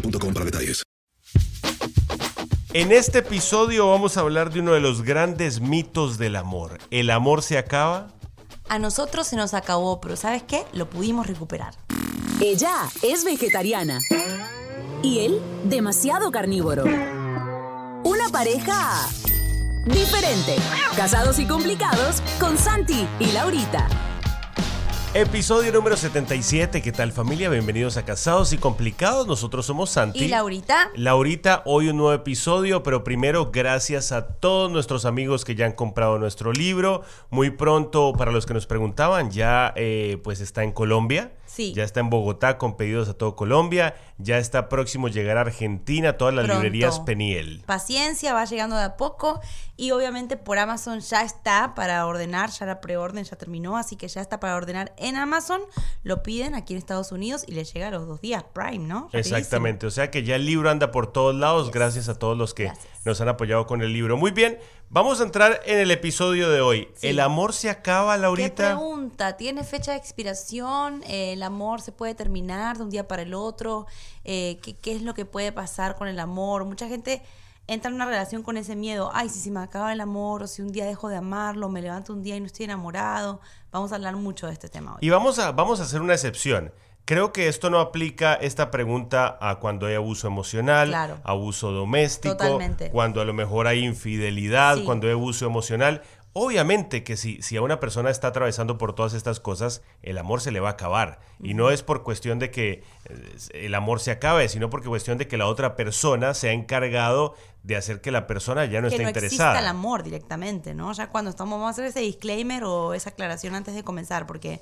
boostmobile.com para detalles. En este episodio vamos a hablar de uno de los grandes mitos del amor. ¿El amor se acaba? A nosotros se nos acabó, pero ¿sabes qué? Lo pudimos recuperar. Ella es vegetariana y él demasiado carnívoro. Una pareja diferente. Casados y complicados con Santi y Laurita. Episodio número 77. ¿Qué tal familia? Bienvenidos a Casados y Complicados. Nosotros somos Santi. ¿Y Laurita? Laurita, hoy un nuevo episodio, pero primero gracias a todos nuestros amigos que ya han comprado nuestro libro. Muy pronto, para los que nos preguntaban, ya eh, pues está en Colombia. Sí. Ya está en Bogotá con pedidos a todo Colombia. Ya está próximo a llegar a Argentina, todas las Pronto. librerías Peniel. Paciencia, va llegando de a poco. Y obviamente por Amazon ya está para ordenar, ya la preorden ya terminó, así que ya está para ordenar en Amazon. Lo piden aquí en Estados Unidos y les llega a los dos días, Prime, ¿no? Rapidísimo. Exactamente, o sea que ya el libro anda por todos lados, Yes. gracias a todos los que Gracias. nos han apoyado con el libro. Muy bien, vamos a entrar en el episodio de hoy. Sí. ¿El amor se acaba, ¿Qué Laurita? pregunta? ¿Tiene fecha de expiración? Eh, ¿El amor se puede terminar de un día para el otro? Eh, ¿qué, qué es lo que puede pasar con el amor? Mucha gente entra en una relación con ese miedo. Ay, si se me acaba el amor o si un día dejo de amarlo, me levanto un día y no estoy enamorado. Vamos a hablar mucho de este tema hoy. Y vamos a, vamos a hacer una excepción. Creo que esto no aplica esta pregunta a cuando hay abuso emocional, Claro. abuso doméstico, Totalmente. cuando a lo mejor hay infidelidad, Sí. cuando hay abuso emocional. Obviamente que si, si a una persona está atravesando por todas estas cosas, el amor se le va a acabar. Y no es por cuestión de que eh, el amor se acabe, sino por cuestión de que la otra persona se ha encargado de hacer que la persona ya no que esté no interesada. exista el amor directamente, ¿no? Ya cuando estamos, vamos a hacer ese disclaimer o esa aclaración antes de comenzar, porque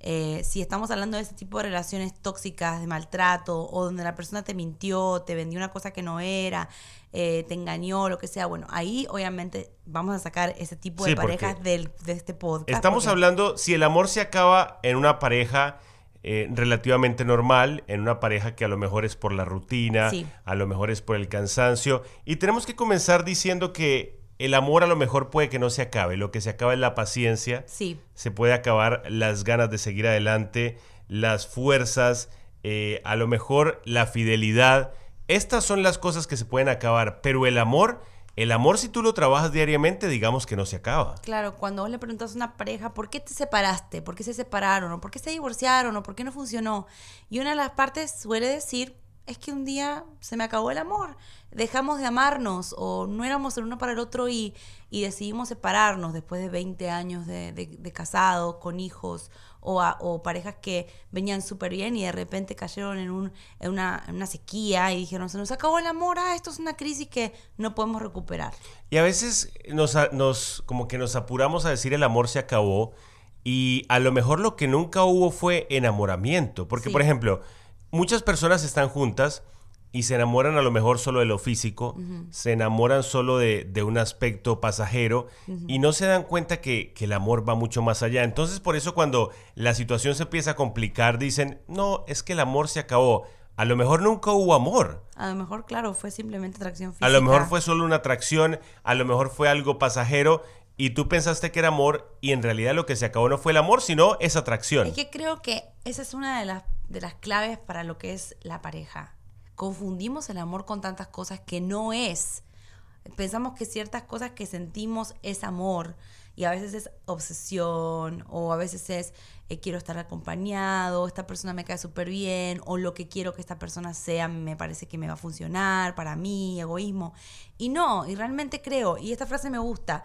eh, si estamos hablando de ese tipo de relaciones tóxicas, de maltrato, o donde la persona te mintió, te vendió una cosa que no era, eh, te engañó, lo que sea, bueno, ahí obviamente vamos a sacar ese tipo de Sí, parejas del, de este podcast. Estamos porque- hablando, si el amor se acaba en una pareja eh, relativamente normal, en una pareja que a lo mejor es por la rutina, Sí. a lo mejor es por el cansancio, y tenemos que comenzar diciendo que el amor a lo mejor puede que no se acabe, lo que se acaba es la paciencia, Sí. se puede acabar las ganas de seguir adelante, las fuerzas, eh, a lo mejor la fidelidad. Estas son las cosas que se pueden acabar, pero el amor, el amor si tú lo trabajas diariamente, digamos que no se acaba. Claro, cuando vos le preguntas a una pareja, ¿por qué te separaste? ¿Por qué se separaron? ¿O por qué se divorciaron? ¿O por qué no funcionó? Y una de las partes suele decir, es que un día se me acabó el amor, dejamos de amarnos o no éramos el uno para el otro y, y decidimos separarnos después de 20 años de, de, de casados, con hijos o, a- o parejas que venían súper bien y de repente cayeron en, un, en, una, en una sequía y dijeron, se nos acabó el amor, ah, esto es una crisis que no podemos recuperar. Y a veces nos, nos como que nos apuramos a decir el amor se acabó y a lo mejor lo que nunca hubo fue enamoramiento. Porque, Sí. por ejemplo, muchas personas están juntas y se enamoran a lo mejor solo de lo físico, se enamoran solo de, de un aspecto pasajero y no se dan cuenta que, que el amor va mucho más allá. Entonces, por eso cuando la situación se empieza a complicar, dicen, no, es que el amor se acabó. A lo mejor nunca hubo amor. A lo mejor, claro, fue simplemente atracción física. A lo mejor fue solo una atracción, a lo mejor fue algo pasajero y tú pensaste que era amor y en realidad lo que se acabó no fue el amor, sino esa atracción. Es que creo que esa es una de las, de las claves para lo que es la pareja. Confundimos el amor con tantas cosas que no es. Pensamos que ciertas cosas que sentimos es amor y a veces es obsesión o a veces es eh, quiero estar acompañado, esta persona me cae súper bien o lo que quiero que esta persona sea me parece que me va a funcionar para mí, egoísmo. Y no, y realmente creo, y esta frase me gusta,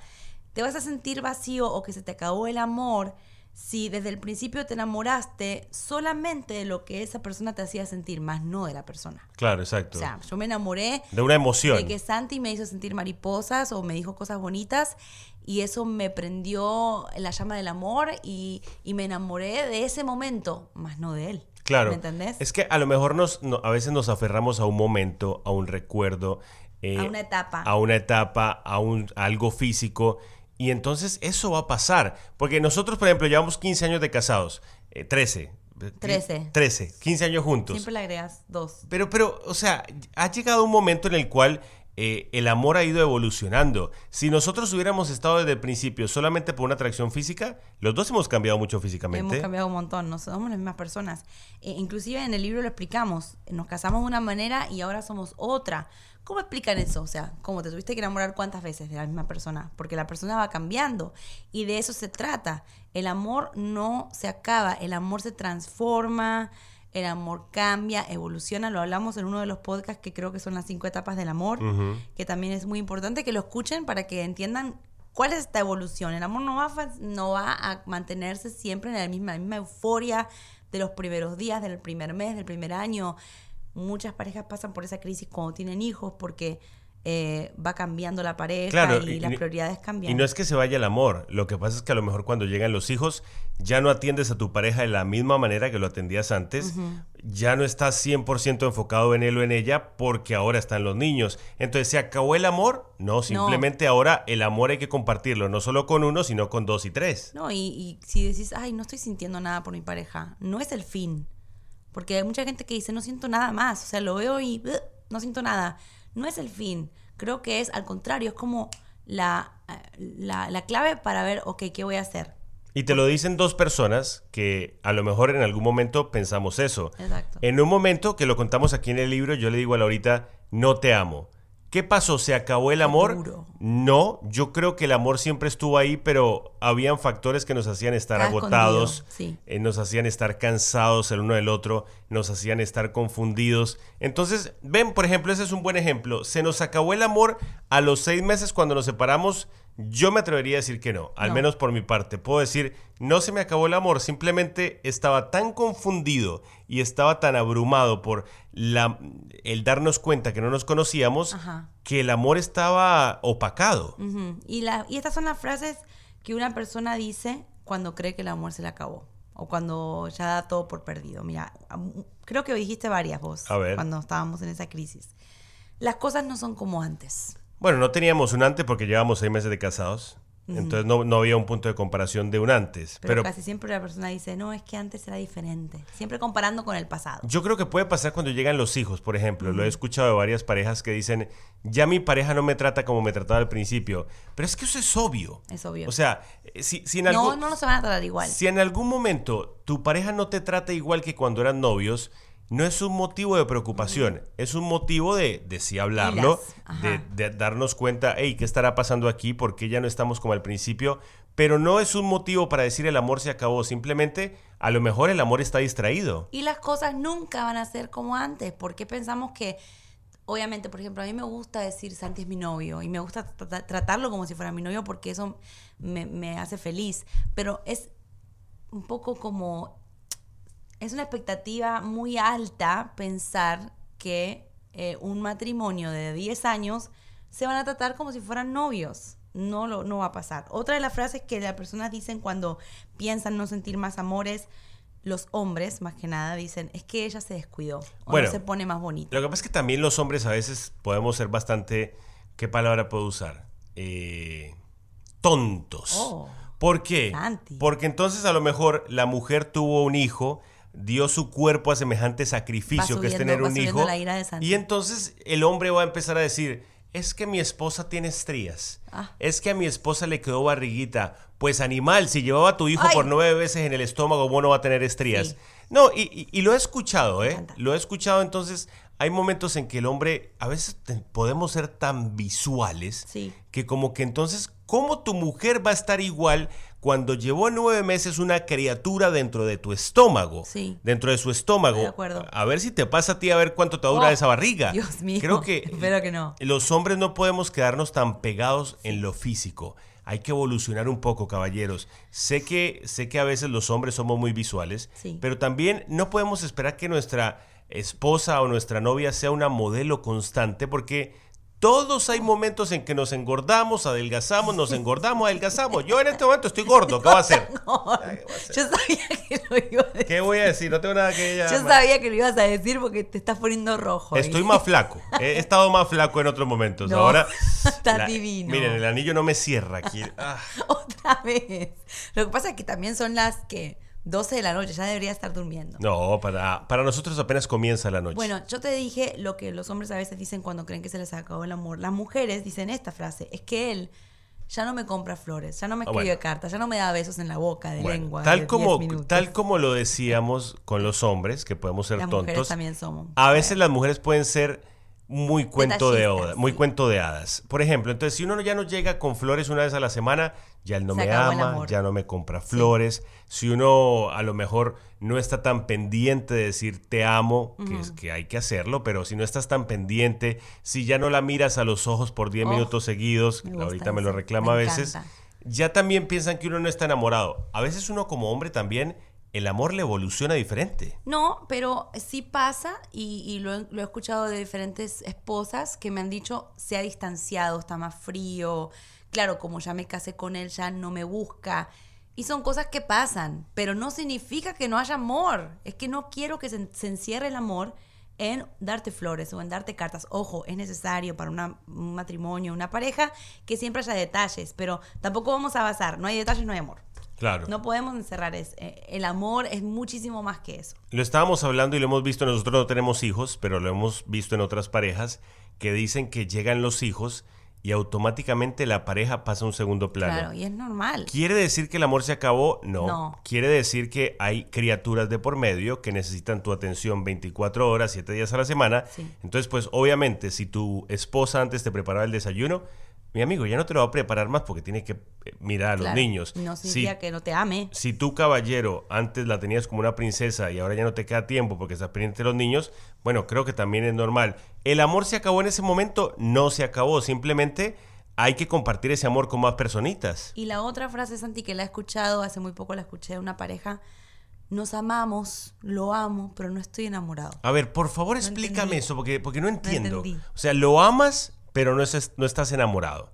te vas a sentir vacío o que se te acabó el amor si desde el principio te enamoraste solamente de lo que esa persona te hacía sentir, más no de la persona. Claro, exacto. O sea, yo me enamoré de una emoción. de que Santi me hizo sentir mariposas o me dijo cosas bonitas y eso me prendió la llama del amor y, y me enamoré de ese momento, más no de él. Claro. ¿Me entendés? Es que a lo mejor nos, no- a veces nos aferramos a un momento, a un recuerdo, eh, A una etapa. a una etapa, a, un, a algo físico. Y entonces eso va a pasar. Porque nosotros, por ejemplo, llevamos 15 años de casados. eh, 13. 13. 13. 15 años juntos. Siempre le agregas dos. Pero, pero, o sea, ha llegado un momento en el cual eh, el amor ha ido evolucionando. Si nosotros hubiéramos estado desde el principio solamente por una atracción física, los dos hemos cambiado mucho físicamente. Hemos cambiado un montón, no somos las mismas personas. Eh, inclusive en el libro lo explicamos, nos casamos de una manera y ahora somos otra. ¿Cómo explican eso? O sea, ¿cómo te tuviste que enamorar cuántas veces de la misma persona? Porque la persona va cambiando y de eso se trata. El amor no se acaba, el amor se transforma, el amor cambia, evoluciona. Lo hablamos en uno de los podcasts que creo que son las cinco etapas del amor, que también es muy importante que lo escuchen para que entiendan cuál es esta evolución. El amor no va a, no va a mantenerse siempre en la misma, la misma euforia de los primeros días, del primer mes, del primer año. Muchas parejas pasan por esa crisis cuando tienen hijos porque eh, va cambiando la pareja Claro, y, y- las prioridades cambian. Y no es que se vaya el amor, lo que pasa es que a lo mejor cuando llegan los hijos ya no atiendes a tu pareja de la misma manera que lo atendías antes, ya no estás 100% enfocado en él o en ella porque ahora están los niños. Entonces, ¿se acabó el amor? No, simplemente ahora el amor hay que compartirlo, no solo con uno, sino con dos y tres. No, y, y si decís, ay, no estoy sintiendo nada por mi pareja, no es el fin. Porque hay mucha gente que dice, no siento nada más. O sea, lo veo y "Ugh, no siento nada. No es el fin. Creo que es al contrario, es como la, eh, la, la clave para ver, ok, ¿qué voy a hacer? Y te lo dicen dos personas que a lo mejor en algún momento pensamos eso. Exacto. En un momento que lo contamos aquí en el libro, yo le digo a Laurita, no te amo. ¿Qué pasó? ¿Se acabó el amor? No, yo creo que el amor siempre estuvo ahí, pero habían factores que nos hacían estar Estaba agotados, sí. eh, nos hacían estar cansados el uno del otro, nos hacían estar confundidos. Entonces, ven, por ejemplo, ese es un buen ejemplo. Se nos acabó el amor a los seis meses cuando nos separamos. Yo me atrevería a decir que no, al No. menos por mi parte. Puedo decir, no se me acabó el amor, simplemente estaba tan confundido y estaba tan abrumado por la, el darnos cuenta que no nos conocíamos Ajá. que el amor estaba opacado. Y, la, y estas son las frases que una persona dice cuando cree que el amor se le acabó. O cuando ya da todo por perdido. Mira, creo que dijiste varias vos A ver. cuando estábamos en esa crisis. Las cosas no son como antes. Bueno, no teníamos un antes porque llevábamos seis meses de casados. Entonces no, no había un punto de comparación de un antes. Pero, Pero, casi siempre la persona dice, no, es que antes era diferente. Siempre comparando con el pasado. yo creo que puede pasar cuando llegan los hijos, por ejemplo. Lo he escuchado de varias parejas que dicen, ya mi pareja no me trata como me trataba al principio. Pero es que eso es obvio. Es obvio. O sea, eh, si, si en no, algún, no, no se van a tratar igual. si en algún momento tu pareja no te trata igual que cuando eran novios, no es un motivo de preocupación, es un motivo de, de sí hablarlo, de, de darnos cuenta, hey, ¿qué estará pasando aquí? ¿Por qué ya no estamos como al principio? pero no es un motivo para decir el amor se acabó, simplemente a lo mejor el amor está distraído. Y las cosas nunca van a ser como antes. porque pensamos que, obviamente, por ejemplo, a mí me gusta decir Santi es mi novio y me gusta tratarlo como si fuera mi novio porque eso me, me hace feliz. Pero es un poco como, es una expectativa muy alta pensar que eh, un matrimonio de 10 años se van a tratar como si fueran novios. No, lo, no va a pasar. Otra de las frases que las personas dicen cuando piensan no sentir más amores, los hombres, más que nada, dicen, es que ella se descuidó o no se pone más bonita. Lo que pasa es que también los hombres a veces podemos ser bastante, ¿qué palabra puedo usar? Eh, tontos. Oh, ¿Por qué? Porque entonces a lo mejor la mujer tuvo un hijo dio su cuerpo a semejante sacrificio que es tener un hijo. y entonces el hombre va a empezar a decir, es que mi esposa tiene estrías, ah. es que a mi esposa le quedó barriguita. Pues animal, si llevaba a tu hijo por nueve veces en el estómago, vos no va a tener estrías. No, y, lo he escuchado, ¿eh? Lo he escuchado, entonces hay momentos en que el hombre, a veces podemos ser tan visuales, que como que entonces, ¿cómo tu mujer va a estar igual cuando llevó nueve meses una criatura dentro de tu estómago, sí. dentro de su estómago, de acuerdo. a ver si te pasa a ti, a ver cuánto te dura oh, esa barriga. Dios mío. Creo que, espero que no. Los hombres no podemos quedarnos tan pegados en lo físico. Hay que evolucionar un poco, caballeros. Sé que, sé que a veces los hombres somos muy visuales, pero también no podemos esperar que nuestra esposa o nuestra novia sea una modelo constante porque todos hay momentos en que nos engordamos, adelgazamos, nos engordamos, adelgazamos. Yo en este momento estoy gordo, ¿qué va a hacer? Yo sabía que lo iba a decir. ¿Qué voy a decir? No tengo nada que Yo sabía que lo ibas a decir porque te estás poniendo rojo. Estoy más flaco. He estado más flaco en otros momentos. Ahora. Está divino. Miren, el anillo no me cierra aquí. Ah. Otra vez. Lo que pasa es que también son las que 12 de la noche, ya debería estar durmiendo. No, para, para nosotros apenas comienza la noche. Bueno, yo te dije lo que los hombres a veces dicen cuando creen que se les acabó el amor. Las mujeres dicen esta frase, es que él ya no me compra flores, ya no me ah, escribe cartas, ya no me da besos en la boca de lengua. Tal como, tal como lo decíamos con los hombres, que podemos ser las tontos. Mujeres también somos. A veces las mujeres pueden ser muy cuento de hadas, muy cuento de hadas. Por ejemplo, entonces si uno ya no llega con flores una vez a la semana, ya él no me ama, ya no me compra flores. Si uno a lo mejor no está tan pendiente de decir te amo, que, es, que hay que hacerlo, pero si no estás tan pendiente, si ya no la miras a los ojos por 10 minutos seguidos, ahorita me lo reclama a veces, ya también piensan que uno no está enamorado. A veces uno como hombre también el amor le evoluciona diferente. No, pero sí pasa y, lo, he escuchado de diferentes esposas que me han dicho se ha distanciado, está más frío. Claro, como ya me casé con él, ya no me busca. Y son cosas que pasan, pero no significa que no haya amor. Es que no quiero que se, encierre el amor en darte flores o en darte cartas. Ojo, es necesario para un matrimonio, una pareja, que siempre haya detalles, pero tampoco vamos a basar. No hay detalles, no hay amor. Claro. No podemos encerrar eso. Eh, el amor es muchísimo más que eso. Lo estábamos hablando y lo hemos visto, nosotros no tenemos hijos, pero lo hemos visto en otras parejas que dicen que llegan los hijos y automáticamente la pareja pasa a un segundo plano. Claro, y es normal. ¿Quiere decir que el amor se acabó? No. no. Quiere decir que hay criaturas de por medio que necesitan tu atención 24 horas, 7 días a la semana. Entonces, pues obviamente, si tu esposa antes te preparaba el desayuno, mi amigo, ya no te lo va a preparar más porque tiene que eh, mirar a los niños. No significa que no te ame. Si tú, caballero, antes la tenías como una princesa y ahora ya no te queda tiempo porque estás pendiente de los niños, bueno, creo que también es normal. ¿El amor se acabó en ese momento? No se acabó, simplemente hay que compartir ese amor con más personitas. Y la otra frase, Santi, que la he escuchado, hace muy poco la escuché de una pareja, nos amamos, lo amo, pero no estoy enamorado. A ver, por favor explícame eso, porque, porque no entiendo. o sea, lo amas, pero no, no estás enamorado.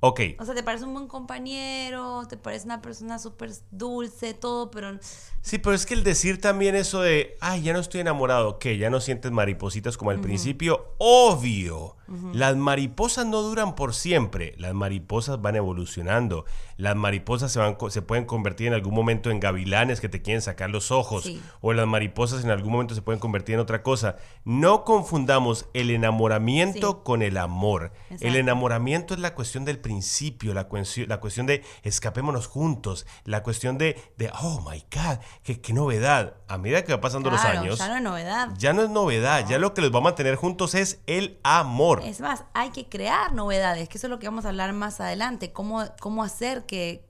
Ok. O sea, te parece un buen compañero, te parece una persona súper dulce, todo, pero... Sí, pero es que el decir también eso de, ay, ya no estoy enamorado, que ya no sientes maripositas como al principio, obvio. Las mariposas no duran por siempre, las mariposas van evolucionando, las mariposas se, van, se pueden convertir en algún momento en gavilanes que te quieren sacar los ojos, o las mariposas en algún momento se pueden convertir en otra cosa. No confundamos el enamoramiento con el amor. El enamoramiento es la cuestión del principio, la, cuestión, la cuestión de escapémonos juntos, la cuestión de, de oh my God, qué, qué novedad. A medida que va pasando los años... Ya no es novedad. Ya no es novedad, ya lo que los va a mantener juntos es el amor. Es más, hay que crear novedades, que eso es lo que vamos a hablar más adelante, cómo, cómo hacer que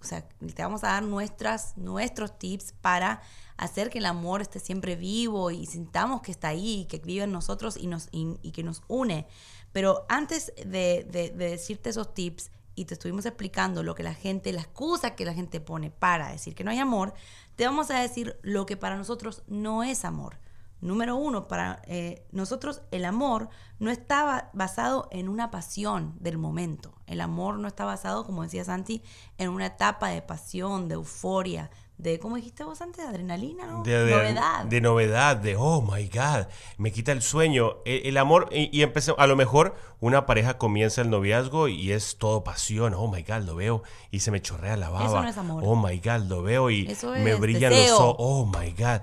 o sea, te vamos a dar nuestras, nuestros tips para hacer que el amor esté siempre vivo y sintamos que está ahí, que vive en nosotros y, nos, y, y que nos une. Pero antes de, de- de decirte esos tips y te estuvimos explicando lo que la gente, la excusa que la gente pone para decir que no hay amor, te vamos a decir lo que para nosotros no es amor. Número uno, para eh, nosotros el amor no está ba- basado en una pasión del momento. El amor no está basado, como decía Santi, en una etapa de pasión, de euforia, de, ¿cómo dijiste vos antes? De adrenalina, ¿no? de, de- Novedad. de novedad, de oh my god, me quita el sueño. El, el amor, y, y empecé- a lo mejor una pareja comienza el noviazgo y es todo pasión, oh my god, lo veo y se me chorrea la baba. Eso no es amor. Oh my god, lo veo y Eso me brillan deseo. los ojos, oh my god.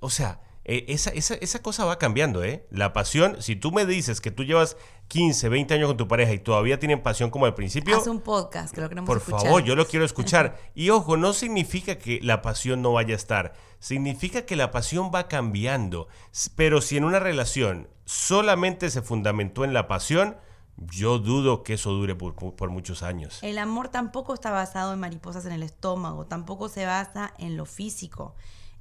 O sea, eh, esa, esa, esa cosa va cambiando, ¿eh? La pasión, si tú me dices que tú llevas 15, 20 años con tu pareja y todavía tienen pasión como al principio, Haz un podcast, que lo queremos por escuchar. favor, yo lo quiero escuchar. Y ojo, no significa que la pasión no vaya a estar. Significa que la pasión va cambiando. Pero si en una relación solamente se fundamentó en la pasión, yo dudo que eso dure por, por muchos años. El amor tampoco está basado en mariposas en el estómago, tampoco se basa en lo físico.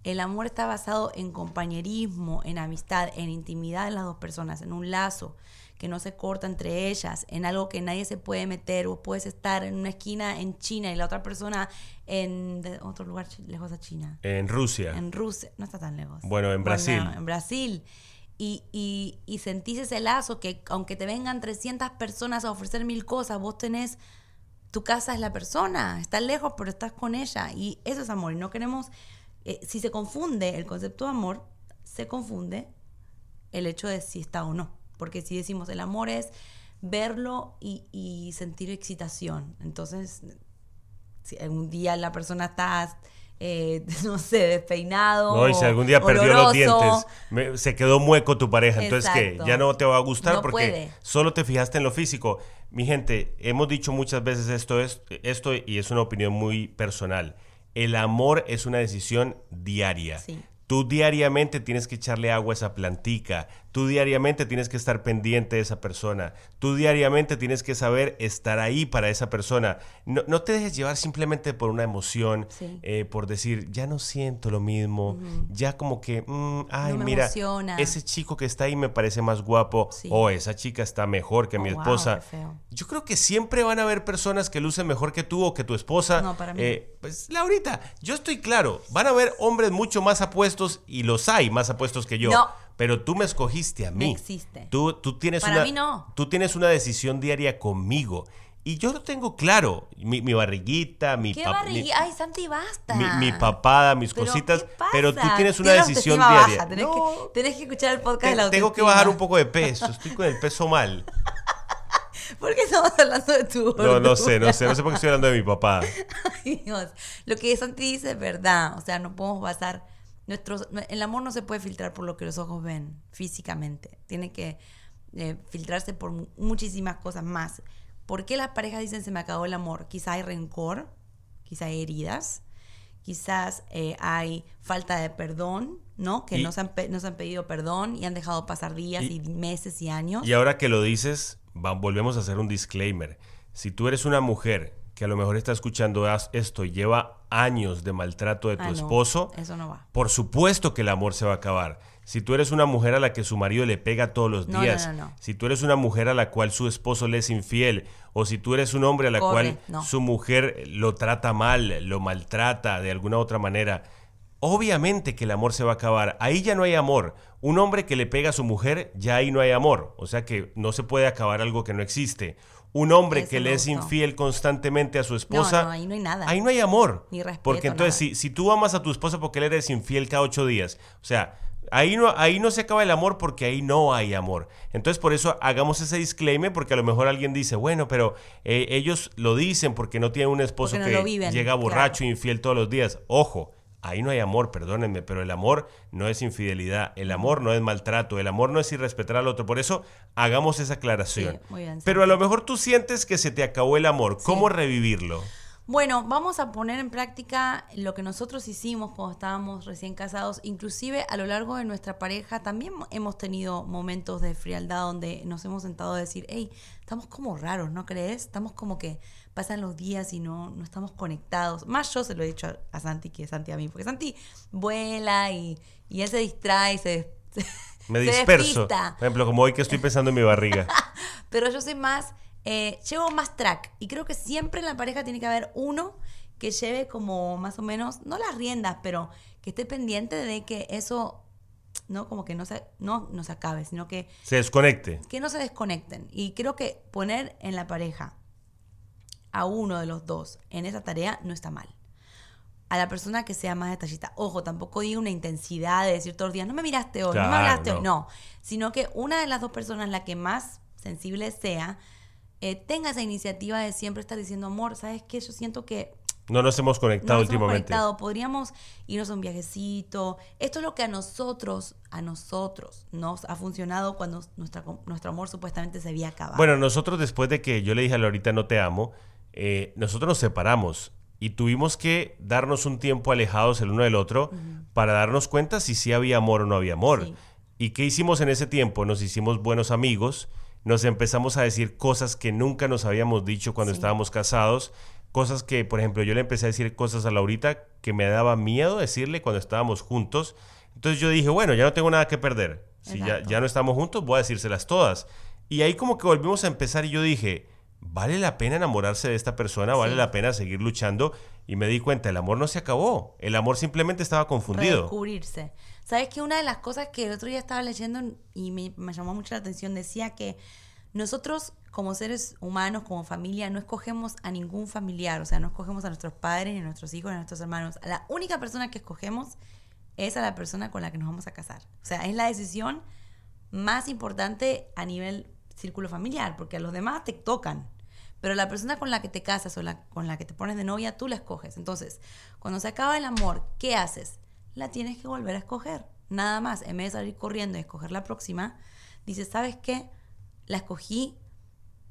El amor está basado en compañerismo, en amistad, en intimidad de las dos personas, en un lazo que no se corta entre ellas, en algo que nadie se puede meter. Vos puedes estar en una esquina en China y la otra persona en otro lugar lejos a China. En Rusia. En Rusia, no está tan lejos. Bueno, en Brasil. en Brasil. Y, y, y sentís ese lazo que aunque te vengan 300 personas a ofrecer mil cosas, vos tenés, tu casa es la persona, estás lejos pero estás con ella. Y eso es amor. Y no queremos, eh, si se confunde el concepto de amor, se confunde el hecho de si está o no. Porque si decimos el amor es verlo y, y sentir excitación. Entonces, si algún día la persona está, eh, no sé, despeinado. No, y si algún día perdió los dientes, me- se quedó mueco tu pareja, entonces que ya no te va a gustar No porque puede. solo te fijaste en lo físico. Mi gente, hemos dicho muchas veces esto, es, esto y es una opinión muy personal. El amor es una decisión diaria. Sí. Tú diariamente tienes que echarle agua a esa plantica. Tú diariamente tienes que estar pendiente de esa persona. Tú diariamente tienes que saber estar ahí para esa persona. No, no te dejes llevar simplemente por una emoción, Sí. eh, por decir, ya no siento lo mismo, ya como que, mm, ay, No me mira, emociona. ese chico que está ahí me parece más guapo, Sí. o esa chica está mejor que Oh, mi esposa. Yo creo que siempre van a haber personas que lucen mejor que tú o que tu esposa. No, para mí Eh, pues, Laurita, yo estoy claro, van a haber hombres mucho más apuestos y los hay más apuestos que yo. No. Pero tú me escogiste a mí. No existe. Tú, tú tienes Para una, mí no. Tú tienes una decisión diaria conmigo. Y yo lo tengo claro. Mi, mi barriguita, mi ¿Qué barriga? Ay, Santi, basta. mi, mi papada, mis Pero, cositas, ¿qué pasa? pero tú tienes una Tienes decisión diaria. baja, Tenés, No, que, tenés que escuchar el podcast te- de la tengo que bajar un poco de peso, estoy con el peso mal. ¿Por qué estamos hablando de tu No, no sé, no sé, no sé por qué estoy hablando de mi papá. Ay, Dios. Lo que Santi dice es verdad. O sea, no podemos basar. Nuestros, el amor no se puede filtrar por lo que los ojos ven físicamente. Tiene que eh, filtrarse por mu- muchísimas cosas más. ¿Por qué las parejas dicen se me acabó el amor? Quizá hay rencor, quizá hay heridas, quizás eh, hay falta de perdón, ¿no? Que Y- no, se han, pe- no se han pedido perdón y han dejado pasar días y, Y- meses y años. Y ahora que lo dices, va- volvemos a hacer un disclaimer. Si tú eres una mujer que a lo mejor está escuchando esto y lleva años de maltrato de tu Ah, no, esposo, Eso no va. por supuesto que el amor se va a acabar. Si tú eres una mujer a la que su marido le pega todos los días, no, no. si tú eres una mujer a la cual su esposo le es infiel, o si tú eres un hombre a la Corre, cual su mujer lo trata mal, lo maltrata de alguna otra manera, obviamente que el amor se va a acabar. Ahí ya no hay amor. Un hombre que le pega a su mujer, ya ahí no hay amor. O sea que no se puede acabar algo que no existe. Un hombre que le es infiel constantemente a su esposa, no, ahí no hay nada. Ahí no hay amor. Ni respeto, Porque entonces, si, si tú amas a tu esposa porque él eres infiel cada ocho días, o sea, ahí no, ahí no se acaba el amor porque ahí no hay amor. Entonces, por eso hagamos ese disclaimer, porque a lo mejor alguien dice, bueno, pero eh, ellos lo dicen porque no tienen un esposo no que viven, llega borracho, claro. infiel todos los días. Ojo. Ahí no hay amor, perdónenme, pero el amor no es infidelidad, el amor no es maltrato, el amor no es irrespetar al otro. Por eso hagamos esa aclaración. Sí, muy bien, pero a lo mejor tú sientes que se te acabó el amor. ¿Cómo revivirlo? Bueno, vamos a poner en práctica lo que nosotros hicimos cuando estábamos recién casados. Inclusive a lo largo de nuestra pareja también hemos tenido momentos de frialdad donde nos hemos sentado a decir, hey, estamos como raros, ¿no crees? Estamos como que pasan los días y no, no estamos conectados. Más yo se lo he dicho a, a Santi que Santi a mí, porque Santi vuela y, y él se distrae, se, Me se disperso. despista. Por ejemplo, como hoy que estoy pensando en mi barriga. Pero yo soy más, eh, llevo más track. Y creo que siempre en la pareja tiene que haber uno que lleve como más o menos, no las riendas, pero que esté pendiente de que eso, no como que no se, no, no se acabe, sino que, Se desconecte. que no se desconecten. Y creo que poner en la pareja a uno de los dos en esa tarea no está mal. A la persona que sea más detallista. Ojo, tampoco digo una intensidad de decir todos los días, no me miraste hoy, no me hablaste no. hoy. No, sino que una de las dos personas, la que más sensible sea, eh, tenga esa iniciativa de siempre estar diciendo, amor, ¿sabes qué? Yo siento que No nos hemos no conectado hemos últimamente. conectado, podríamos irnos a un viajecito. Esto es lo que a nosotros, a nosotros, nos ha funcionado cuando nuestra, nuestro amor supuestamente se había acabado. Bueno, nosotros después de que yo le dije a Lorita no te amo, eh, nosotros nos separamos y tuvimos que darnos un tiempo alejados el uno del otro para darnos cuenta si sí había amor o no había amor. Sí. ¿Y qué hicimos en ese tiempo? Nos hicimos buenos amigos, nos empezamos a decir cosas que nunca nos habíamos dicho cuando Sí. estábamos casados, cosas que, por ejemplo, yo le empecé a decir cosas a Laurita que me daba miedo decirle cuando estábamos juntos. Entonces yo dije, bueno, ya no tengo nada que perder. Si ya, ya no estamos juntos, voy a decírselas todas. Y ahí como que volvimos a empezar y yo dije, vale la pena enamorarse de esta persona, vale Sí. la pena seguir luchando. Y me di cuenta, el amor no se acabó, el amor simplemente estaba confundido. Redescubrirse. ¿Sabes que Una de las cosas que el otro día estaba leyendo y me, me llamó mucho la atención decía que nosotros como seres humanos, como familia, no escogemos a ningún familiar, o sea, no escogemos a nuestros padres, ni a nuestros hijos, ni a nuestros hermanos. La única persona que escogemos es a la persona con la que nos vamos a casar. O sea, es la decisión más importante a nivel círculo familiar, porque a los demás te tocan. Pero la persona con la que te casas o la, con la que te pones de novia, tú la escoges. Entonces, cuando se acaba el amor, ¿qué haces? La tienes que volver a escoger. Nada más. En vez de salir corriendo y escoger la próxima, dices, ¿sabes qué? La escogí,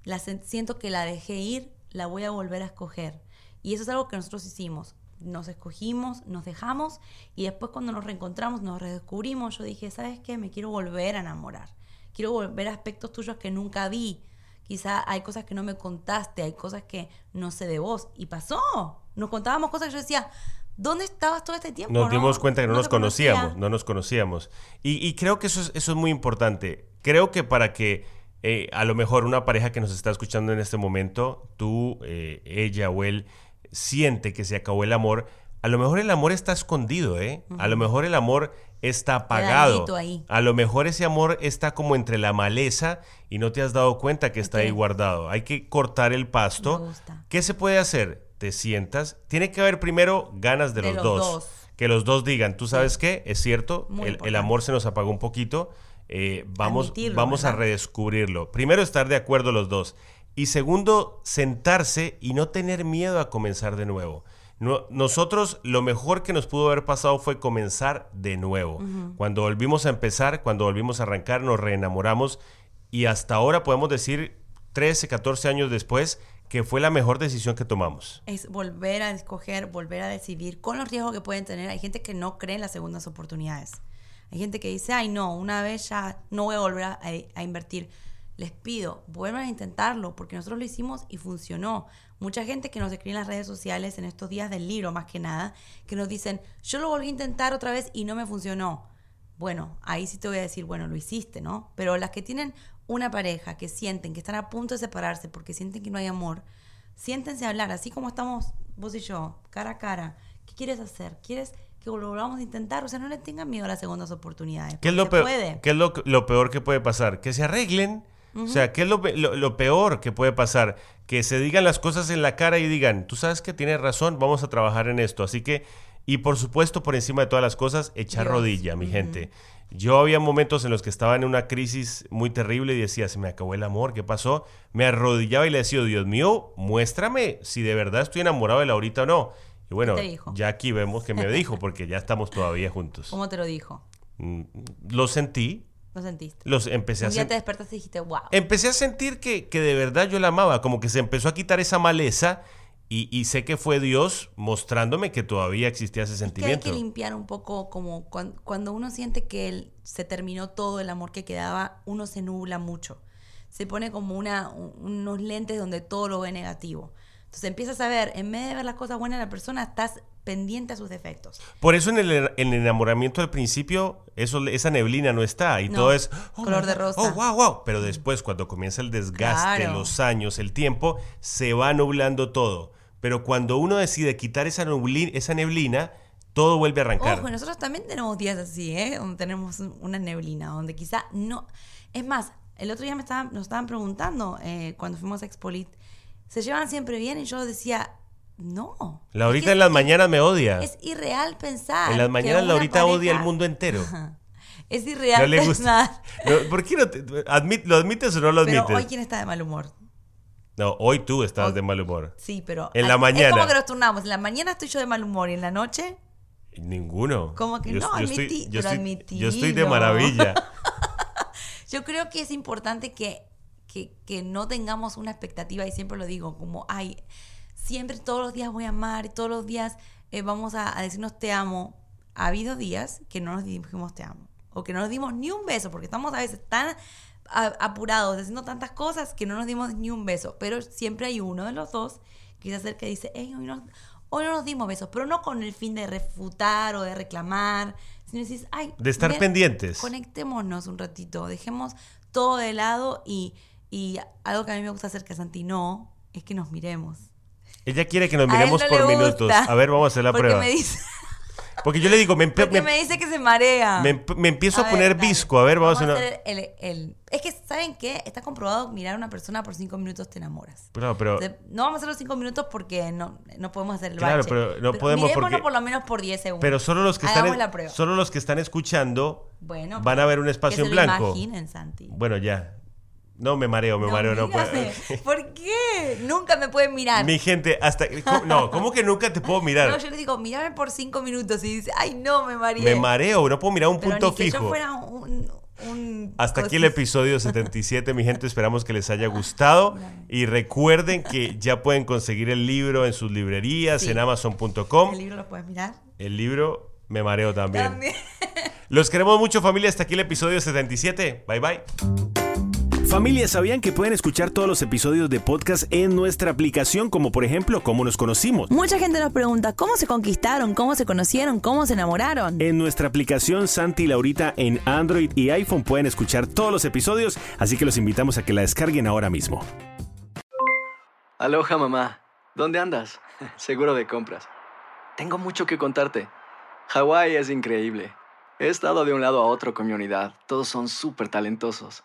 la siento que la dejé ir, la voy a volver a escoger. Y eso es algo que nosotros hicimos. Nos escogimos, nos dejamos y después cuando nos reencontramos, nos redescubrimos, yo dije, ¿sabes qué? Me quiero volver a enamorar. Quiero volver a aspectos tuyos que nunca vi. Quizá hay cosas que no me contaste, hay cosas que no sé de vos. Y pasó. Nos contábamos cosas que yo decía, ¿dónde estabas todo este tiempo? Nos no? dimos cuenta que no, nos conocía. conocíamos, no nos conocíamos. Y, y creo que eso es, eso es muy importante. Creo que para que eh, a lo mejor una pareja que nos está escuchando en este momento, tú, eh, ella o él, siente que se acabó el amor, a lo mejor el amor está escondido, ¿eh? A lo mejor el amor está apagado. A lo mejor ese amor está como entre la maleza y no te has dado cuenta que está ahí guardado. Hay que cortar el pasto. Me gusta. ¿Qué se puede hacer? Te sientas. Tiene que haber primero ganas de, De los, los dos. dos. Que los dos digan, ¿tú sabes qué? Es cierto, el, amor se nos apagó un poquito. eh, vamos Admitirlo, vamos a redescubrirlo. Primero, estar de acuerdo los dos. Y segundo, sentarse y no tener miedo a comenzar de nuevo. No- nosotros lo mejor que nos pudo haber pasado fue comenzar de nuevo. Cuando volvimos a empezar, cuando volvimos a arrancar, nos reenamoramos y hasta ahora podemos decir, 13, 14 años después, que fue la mejor decisión que tomamos. es volver a escoger, volver a decidir con los riesgos que pueden tener. Hay gente que no cree en las segundas oportunidades. Hay gente que dice, ay no, una vez ya no voy a volver a, a invertir. Les pido, vuelvan a intentarlo, porque nosotros lo hicimos y funcionó. Mucha gente que nos escribe en las redes sociales en estos días del libro, más que nada, que nos dicen, yo lo volví a intentar otra vez y no me funcionó. Bueno, ahí sí te voy a decir, bueno, lo hiciste, ¿no? Pero las que tienen una pareja, que sienten que están a punto de separarse porque sienten que no hay amor, siéntense a hablar, así como estamos vos y yo, cara a cara. ¿Qué quieres hacer? ¿Quieres que lo volvamos a intentar? O sea, no le tengan miedo a las segundas oportunidades. ¿Qué es, lo peor. ¿Qué es lo, lo peor que puede pasar? Que se arreglen. O sea, ¿qué es lo, lo- lo peor que puede pasar? Que se digan las cosas en la cara y digan, tú sabes que tienes razón, vamos a trabajar en esto. Así que, y por supuesto, por encima de todas las cosas, echar Dios. rodilla, mi gente. Yo había momentos en los que estaba en una crisis muy terrible y decía, se me acabó el amor, ¿qué pasó? Me arrodillaba y le decía, Dios mío, muéstrame si de verdad estoy enamorado de Laurita o no. Y bueno, ya aquí vemos que me dijo, porque ya estamos todavía juntos. ¿Cómo te lo dijo? Mm, Lo sentí, ¿Lo sentiste? los empecé a Un día sen- te despertaste y dijiste, wow. empecé a sentir que, que de verdad yo la amaba, como que se empezó a quitar esa maleza Y, y sé que fue Dios mostrándome que todavía existía ese Que hay sentimiento. que limpiar un poco como cuan- cuando, uno siente que el- se terminó todo el amor que quedaba, uno se nubla mucho. Se pone como una, un- unos lentes donde todo lo ve negativo. Entonces empiezas a ver, en vez de ver las cosas buenas de la persona, estás pendiente a sus defectos. Por eso en el, en el enamoramiento al principio, eso, esa neblina no está y No, todo es oh color de rosa. Oh, wow, wow. Pero después, cuando comienza el desgaste, Claro. los años, el tiempo, se va nublando todo. Pero cuando uno decide quitar esa, neblina, todo vuelve a arrancar. Ojo, nosotros también tenemos días así, ¿eh? Donde tenemos un- una neblina, donde quizá no... Es más, el otro día me estaban, nos estaban preguntando, eh, cuando fuimos a Expolit, ¿se llevan siempre bien? Y yo decía, no. Laurita Es que en las es- mañanas me odia. Es irreal pensar. en las mañanas Laurita odia el pareja- mundo entero. Es irreal No le gusta. pensar. No, ¿Por qué no te, admit- ¿Lo admites o no lo Pero admites? hoy, ¿quién está de mal humor? No, hoy tú estás de mal humor. Sí, pero... En la Es mañana. como que nos turnamos. En la mañana estoy yo de mal humor y en la noche... Ninguno. Como que no, estoy, admití- yo, pero estoy, yo estoy de maravilla. Yo creo que es importante que, que, que no tengamos una expectativa, y siempre lo digo, como, ay, siempre todos los días voy a amar, y todos los días eh, vamos a, a decirnos te amo. Ha habido días que no nos dijimos te amo, o que no nos dimos ni un beso, porque estamos a veces tan a- apurados, haciendo tantas cosas que no nos dimos ni un beso, pero siempre hay uno de los dos que se acerca y dice, hey, hoy no, hoy no nos dimos besos, pero no con el fin de refutar o de reclamar, sino decís, ay, De estar mira, pendientes. Conectémonos un ratito, dejemos todo de lado y, y algo que a mí me gusta hacer que a Santi no, es que nos miremos. Ella quiere que nos miremos no por minutos. A ver, vamos a hacer la porque prueba. Me dice, Porque yo le digo, me, porque me- me dice que se marea. me emp- me empiezo a, poner visco. A ver, vamos, a hacer una... el, el- Es que, ¿saben qué? Está comprobado mirar a una persona por cinco minutos te enamoras. No, pero... O sea, no vamos a hacer los cinco minutos porque no, no podemos hacer el Claro, bache. pero no podemos mirémoslo porque- por lo menos por 10 segundos. Pero solo los que están en- solo los que están escuchando Bueno, van a ver un espacio que en se lo blanco. imaginen, Santi. Bueno, ya. No, me mareo, me mareo, no puedo. ¿Por qué? Nunca me pueden mirar. Mi gente, hasta ¿cómo- no, ¿cómo que nunca te puedo mirar? No, yo le digo, mírame por cinco minutos y dice, ay, no, me mareé. me mareo, no puedo mirar un Pero punto ni que fijo. yo fuera un, un Hasta aquí el episodio 77, mi gente. Esperamos que les haya gustado. Y recuerden que ya pueden conseguir el libro en sus librerías, Sí. en amazon.com. ¿El libro lo puedes mirar? El libro Me Mareo también. También. Los queremos mucho, familia. Hasta aquí el episodio 77. Bye bye. Familia, ¿sabían que pueden escuchar todos los episodios de podcast en nuestra aplicación, como por ejemplo, cómo nos conocimos? Mucha gente nos pregunta cómo se conquistaron, cómo se conocieron, cómo se enamoraron. En nuestra aplicación Santi y Laurita en Android y iPhone pueden escuchar todos los episodios, así que los invitamos a que la descarguen ahora mismo. Aloha mamá, ¿dónde andas? Seguro de compras. Tengo mucho que contarte. Hawái es increíble. He estado de un lado a otro con mi unidad. Todos son súper talentosos.